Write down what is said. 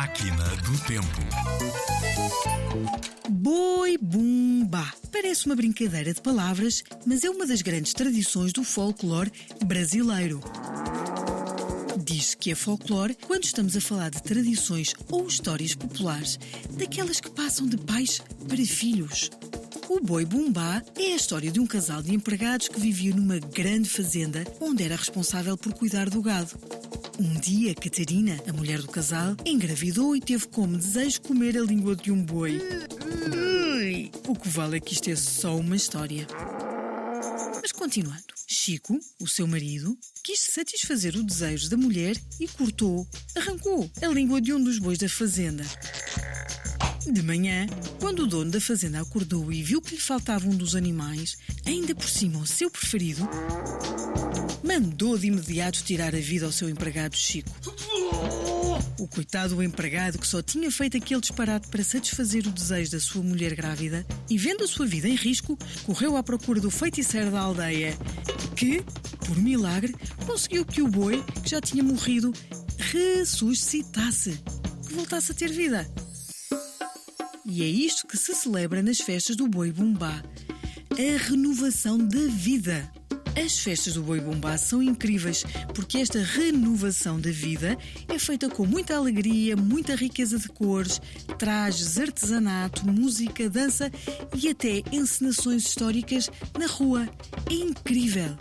Máquina do Tempo. Boi Bumba. Parece uma brincadeira de palavras, mas é uma das grandes tradições do folclore brasileiro. Diz-se que é folclore quando estamos a falar de tradições ou histórias populares, daquelas que passam de pais para filhos. O Boi Bumbá é a história de um casal de empregados que vivia numa grande fazenda onde era responsável por cuidar do gado. Um dia, Catarina, a mulher do casal, engravidou e teve como desejo comer a língua de um boi. O que vale é que isto é só uma história. Mas continuando, Chico, o seu marido, quis satisfazer o desejo da mulher e cortou, arrancou a língua de um dos bois da fazenda. De manhã, quando o dono da fazenda acordou e viu que lhe faltava um dos animais, ainda por cima o seu preferido, mandou de imediato tirar a vida ao seu empregado Chico. O coitado do empregado, que só tinha feito aquele disparate para satisfazer o desejo da sua mulher grávida e vendo a sua vida em risco, correu à procura do feiticeiro da aldeia, que, por milagre, conseguiu que o boi, que já tinha morrido, ressuscitasse, que voltasse a ter vida. E é isto que se celebra nas festas do Boi Bumbá a renovação da vida. As festas do Boi Bumbá são incríveis porque esta renovação da vida é feita com muita alegria, muita riqueza de cores, trajes, artesanato, música, dança e até encenações históricas na rua. É incrível!